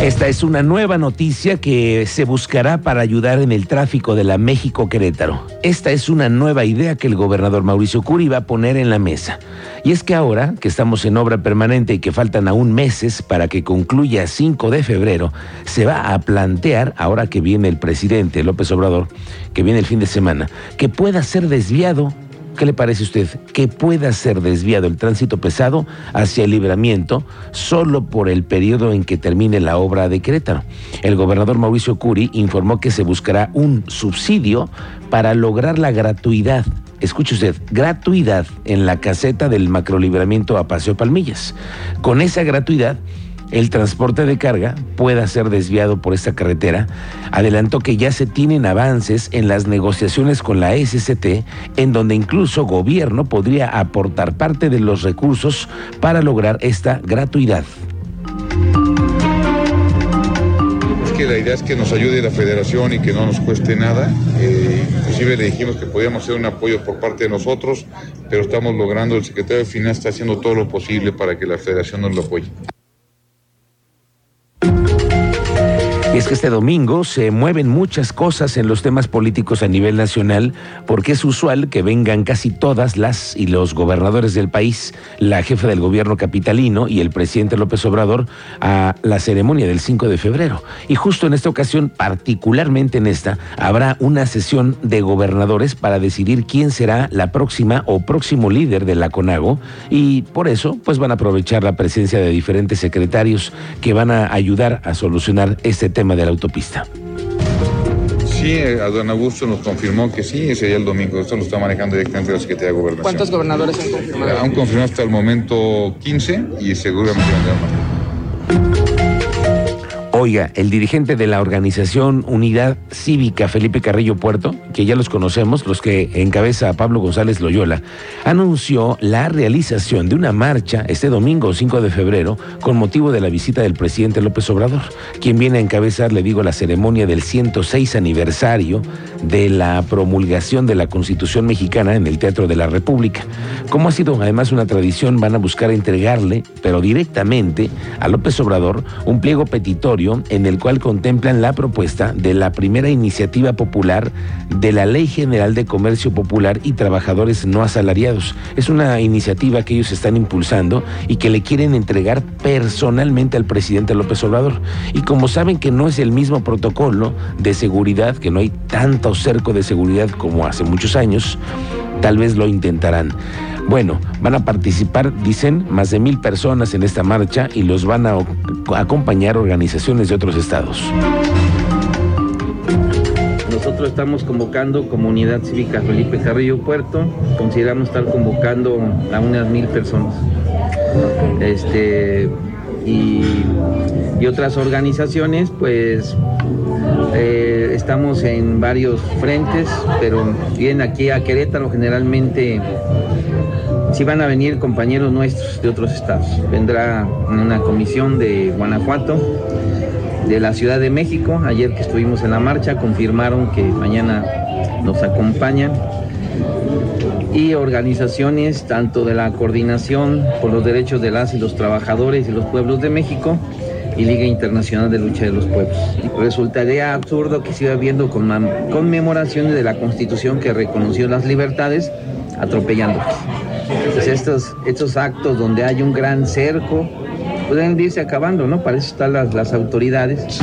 Esta es una nueva noticia que se buscará para ayudar en el tráfico de la México Querétaro. Esta es una nueva idea que el gobernador Mauricio Curi va a poner en la mesa. Y es que ahora que estamos en obra permanente y que faltan aún meses para que concluya 5 de febrero, se va a plantear, ahora que viene el presidente López Obrador, que viene el fin de semana, que pueda ser desviado ¿Qué le parece a usted? Que pueda ser desviado el tránsito pesado hacia el libramiento solo por el periodo en que termine la obra de Querétaro. El gobernador Mauricio Curi informó que se buscará un subsidio para lograr la gratuidad escuche usted, gratuidad en la caseta del macrolibramiento a Paseo Palmillas. Con esa gratuidad el transporte de carga pueda ser desviado por esta carretera, adelantó que ya se tienen avances en las negociaciones con la SCT, en donde incluso gobierno podría aportar parte de los recursos para lograr esta gratuidad. Es que la idea es que nos ayude la federación y que no nos cueste nada. Eh, inclusive le dijimos que podíamos hacer un apoyo por parte de nosotros, pero estamos logrando, el secretario de Finanzas está haciendo todo lo posible para que la federación nos lo apoye. Es que este domingo se mueven muchas cosas en los temas políticos a nivel nacional, porque es usual que vengan casi todas las y los gobernadores del país, la jefa del gobierno capitalino y el presidente López Obrador a la ceremonia del 5 de febrero. Y justo en esta ocasión, particularmente en esta, habrá una sesión de gobernadores para decidir quién será la próxima o próximo líder de la CONAGO. Y por eso pues van a aprovechar la presencia de diferentes secretarios que van a ayudar a solucionar este tema tema de la autopista. Sí, a don Augusto nos confirmó que sí, ese día el domingo. Esto lo está manejando directamente la Secretaría de Gobernación. ¿Cuántos gobernadores han confirmado? Han confirmado hasta el momento 15 y seguramente van a más. Oiga, el dirigente de la organización Unidad Cívica, Felipe Carrillo Puerto, que ya los conocemos, los que encabeza a Pablo González Loyola, anunció la realización de una marcha este domingo 5 de febrero con motivo de la visita del presidente López Obrador, quien viene a encabezar, le digo, la ceremonia del 106 aniversario de la promulgación de la Constitución mexicana en el Teatro de la República. Como ha sido además una tradición, van a buscar entregarle, pero directamente, a López Obrador un pliego petitorio en el cual contemplan la propuesta de la primera iniciativa popular de la Ley General de Comercio Popular y Trabajadores No Asalariados. Es una iniciativa que ellos están impulsando y que le quieren entregar personalmente al presidente López Obrador. Y como saben que no es el mismo protocolo de seguridad, que no hay tanto cerco de seguridad como hace muchos años, tal vez lo intentarán. Bueno, van a participar, dicen, más de mil personas en esta marcha y los van a acompañar organizaciones de otros estados. Nosotros estamos convocando Comunidad Cívica Felipe Carrillo Puerto, consideramos estar convocando a unas mil personas. Este, y, otras organizaciones, pues eh, estamos en varios frentes, pero bien aquí a Querétaro generalmente si van a venir compañeros nuestros de otros estados. Vendrá una comisión de Guanajuato, de la Ciudad de México. Ayer que estuvimos en la marcha confirmaron que mañana nos acompañan. Y organizaciones tanto de la Coordinación por los Derechos de las y los Trabajadores y los Pueblos de México y Liga Internacional de Lucha de los Pueblos. Resultaría absurdo que siga habiendo conmemoraciones de la Constitución que reconoció las libertades atropellándolas. Estos, estos actos donde hay un gran cerco pueden irse acabando, ¿no? Para eso están las, las autoridades.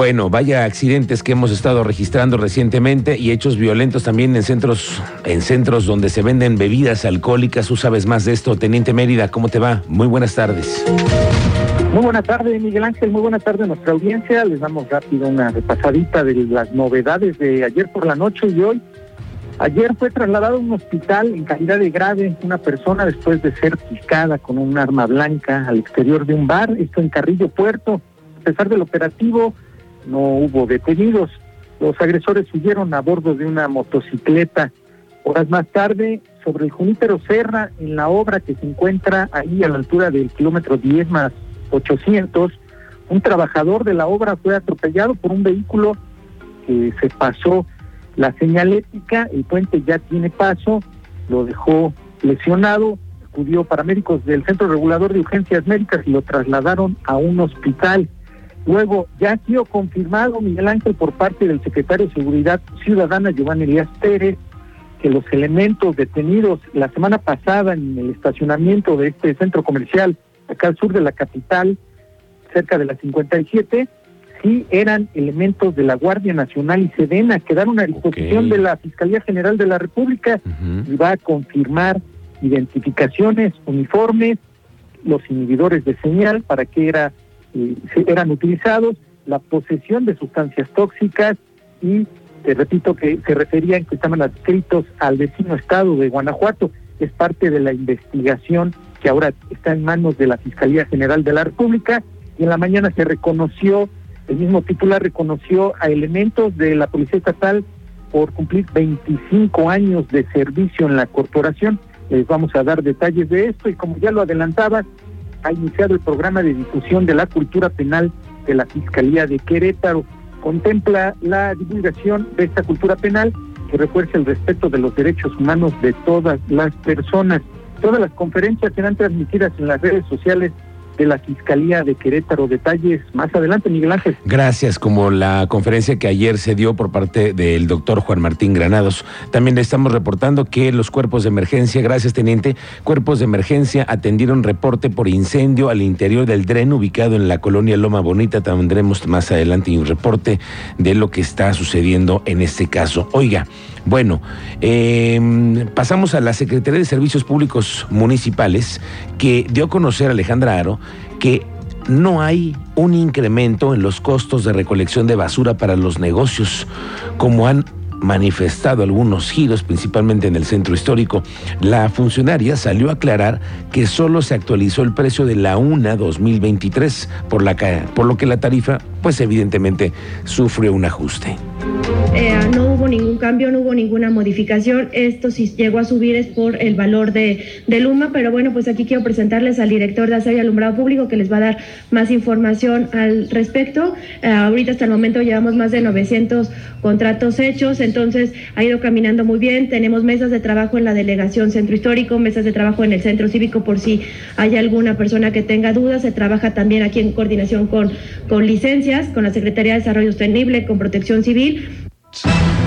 Bueno, vaya accidentes que hemos estado registrando recientemente y hechos violentos también en centros, en centros donde se venden bebidas alcohólicas. Tú sabes más de esto, Teniente Mérida, ¿cómo te va? Muy buenas tardes. Muy buenas tardes, Miguel Ángel. Muy buenas tardes a nuestra audiencia. Les damos rápido una repasadita de las novedades de ayer por la noche y hoy. Ayer fue trasladado a un hospital en calidad de grave una persona después de ser picada con un arma blanca al exterior de un bar, esto en Carrillo Puerto. A pesar del operativo, no hubo detenidos. Los agresores huyeron a bordo de una motocicleta. Horas más tarde, sobre el Junípero Serra, en la obra que se encuentra ahí a la altura del kilómetro 10 más 800, un trabajador de la obra fue atropellado por un vehículo que se pasó la señalética, el puente ya tiene paso, lo dejó lesionado, acudió paramédicos del Centro Regulador de Urgencias Médicas y lo trasladaron a un hospital. Luego, ya ha sido confirmado, Miguel Ángel, por parte del secretario de Seguridad Ciudadana, Giovanni Elías Pérez, que los elementos detenidos la semana pasada en el estacionamiento de este centro comercial acá al sur de la capital, cerca de la 57, sí eran elementos de la Guardia Nacional y Sedena, quedaron a disposición de la Fiscalía General de la República y va a confirmar identificaciones, uniformes, los inhibidores de señal, para qué era, eran utilizados, la posesión de sustancias tóxicas y te repito que se referían que estaban adscritos al vecino estado de Guanajuato, es parte de la investigación que ahora está en manos de la Fiscalía General de la República y en la mañana se reconoció, el mismo titular reconoció a elementos de la Policía Estatal por cumplir 25 años de servicio en la corporación. Les vamos a dar detalles de esto y como ya lo adelantaba, ha iniciado el programa de difusión de la cultura penal de la Fiscalía de Querétaro. Contempla la divulgación de esta cultura penal que refuerce el respeto de los derechos humanos de todas las personas. Todas las conferencias serán transmitidas en las redes sociales de la Fiscalía de Querétaro. Detalles más adelante, Miguel Ángel. Gracias, como la conferencia que ayer se dio por parte del doctor Juan Martín Granados. También le estamos reportando que los cuerpos de emergencia, gracias teniente, cuerpos de emergencia atendieron reporte por incendio al interior del dren ubicado en la colonia Loma Bonita. Tendremos más adelante un reporte de lo que está sucediendo en este caso. Oiga, bueno, eh, pasamos a la Secretaría de Servicios Públicos Municipales que dio a conocer a Alejandra Aro que no hay un incremento en los costos de recolección de basura para los negocios, como han manifestado algunos giros, principalmente en el centro histórico. La funcionaria salió a aclarar que solo se actualizó el precio de la UNA 2023, por, la, por lo que la tarifa, pues evidentemente, sufre un ajuste. Eh, no hubo ningún cambio, no hubo ninguna modificación. Esto si llegó a subir es por el valor de, Luma, pero bueno, pues aquí quiero presentarles al director de Aseo y Alumbrado Público que les va a dar más información al respecto. Eh, ahorita hasta el momento llevamos más de 900 contratos hechos, entonces ha ido caminando muy bien. Tenemos mesas de trabajo en la delegación Centro Histórico, mesas de trabajo en el Centro Cívico por si hay alguna persona que tenga dudas. Se trabaja también aquí en coordinación con, con licencias, con la Secretaría de Desarrollo Sostenible, con Protección Civil need.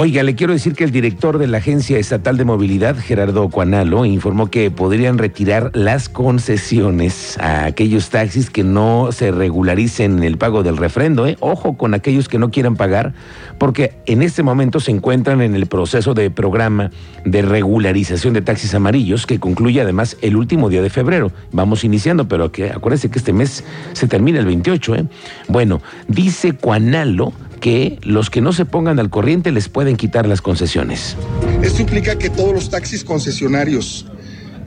Oiga, le quiero decir que el director de la Agencia Estatal de Movilidad, Gerardo Cuanalo, informó que podrían retirar las concesiones a aquellos taxis que no se regularicen el pago del refrendo. ¿eh? Ojo con aquellos que no quieran pagar, porque en este momento se encuentran en el proceso de programa de regularización de taxis amarillos que concluye además el último día de febrero. Vamos iniciando, pero que, acuérdense que este mes se termina el 28. ¿eh? Bueno, dice Cuanalo que los que no se pongan al corriente les pueden quitar las concesiones. Esto implica que todos los taxis concesionarios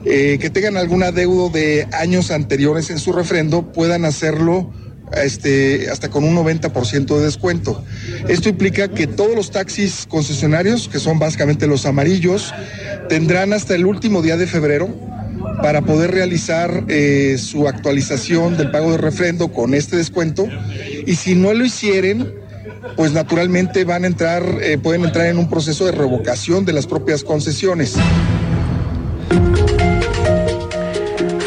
eh, que tengan algún adeudo de años anteriores en su refrendo puedan hacerlo este, hasta con un 90% de descuento. Esto implica que todos los taxis concesionarios, que son básicamente los amarillos, tendrán hasta el último día de febrero para poder realizar eh, su actualización del pago de refrendo con este descuento. Y si no lo hicieren, pues naturalmente van a entrar, eh, pueden entrar en un proceso de revocación de las propias concesiones.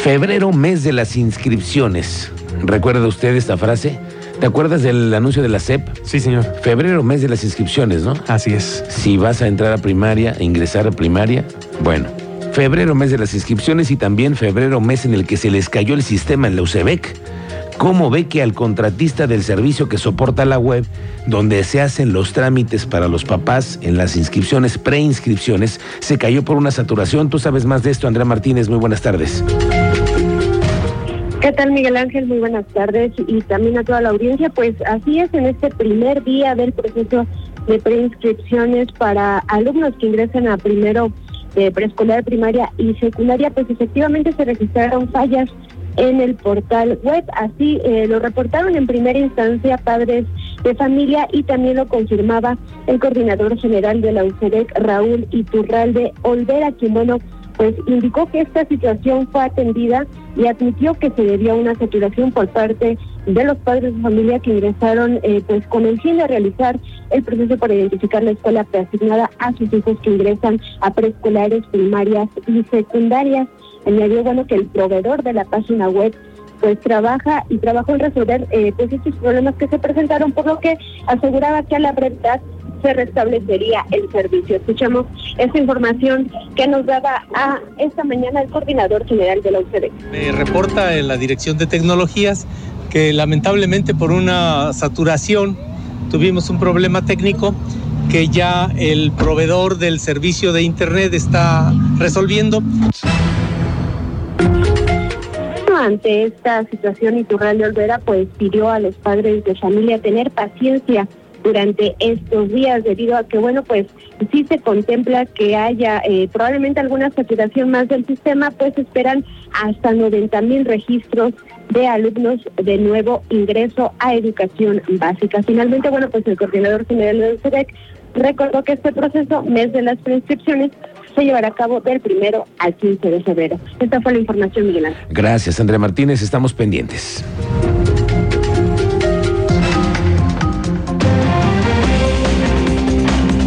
Febrero, mes de las inscripciones. ¿Recuerda usted esta frase? ¿Te acuerdas del anuncio de la SEP? Sí, señor. Febrero, mes de las inscripciones, ¿no? Así es. Si vas a entrar a primaria, ingresar a primaria, bueno. Febrero, mes de las inscripciones y también febrero, mes en el que se les cayó el sistema en la UCEBEC. ¿Cómo ve que al contratista del servicio que soporta la web, donde se hacen los trámites para los papás en las inscripciones, preinscripciones, se cayó por una saturación? Tú sabes más de esto, Andrea Martínez. Muy buenas tardes. ¿Qué tal, Miguel Ángel? Muy buenas tardes y también a toda la audiencia. Pues así es, en este primer día del proceso de preinscripciones para alumnos que ingresan a primero preescolar, primaria y secundaria, pues efectivamente se registraron fallas en el portal web. Así eh, lo reportaron en primera instancia padres de familia y también lo confirmaba el coordinador general de la UCEDEC, Raúl Iturralde Olvera, quien bueno, pues indicó que esta situación fue atendida y admitió que se debía a una saturación por parte de los padres de familia que ingresaron eh, pues con el fin de realizar el proceso para identificar la escuela preasignada a sus hijos que ingresan a preescolares, primarias y secundarias. Añadió bueno que el proveedor de la página web pues trabaja y trabajó en resolver eh, pues estos problemas que se presentaron, por lo que aseguraba que a la brevedad se restablecería el servicio. Escuchamos esta información que nos daba a esta mañana el coordinador general de la UCD. Me reporta en la Dirección de Tecnologías que lamentablemente por una saturación tuvimos un problema técnico que ya el proveedor del servicio de Internet está resolviendo. Ante esta situación, Iturralde Olvera pues pidió a los padres de familia tener paciencia durante estos días debido a que, bueno, pues sí se contempla que haya eh, probablemente alguna saturación más del sistema, pues esperan hasta 90 mil registros de alumnos de nuevo ingreso a educación básica. Finalmente, bueno, pues el coordinador general del SEDEC recordó que este proceso, mes de las prescripciones, se llevará a cabo del primero al 15 de febrero. Esta fue la información, Miguel Ángel. Gracias, Andrea Martínez. Estamos pendientes.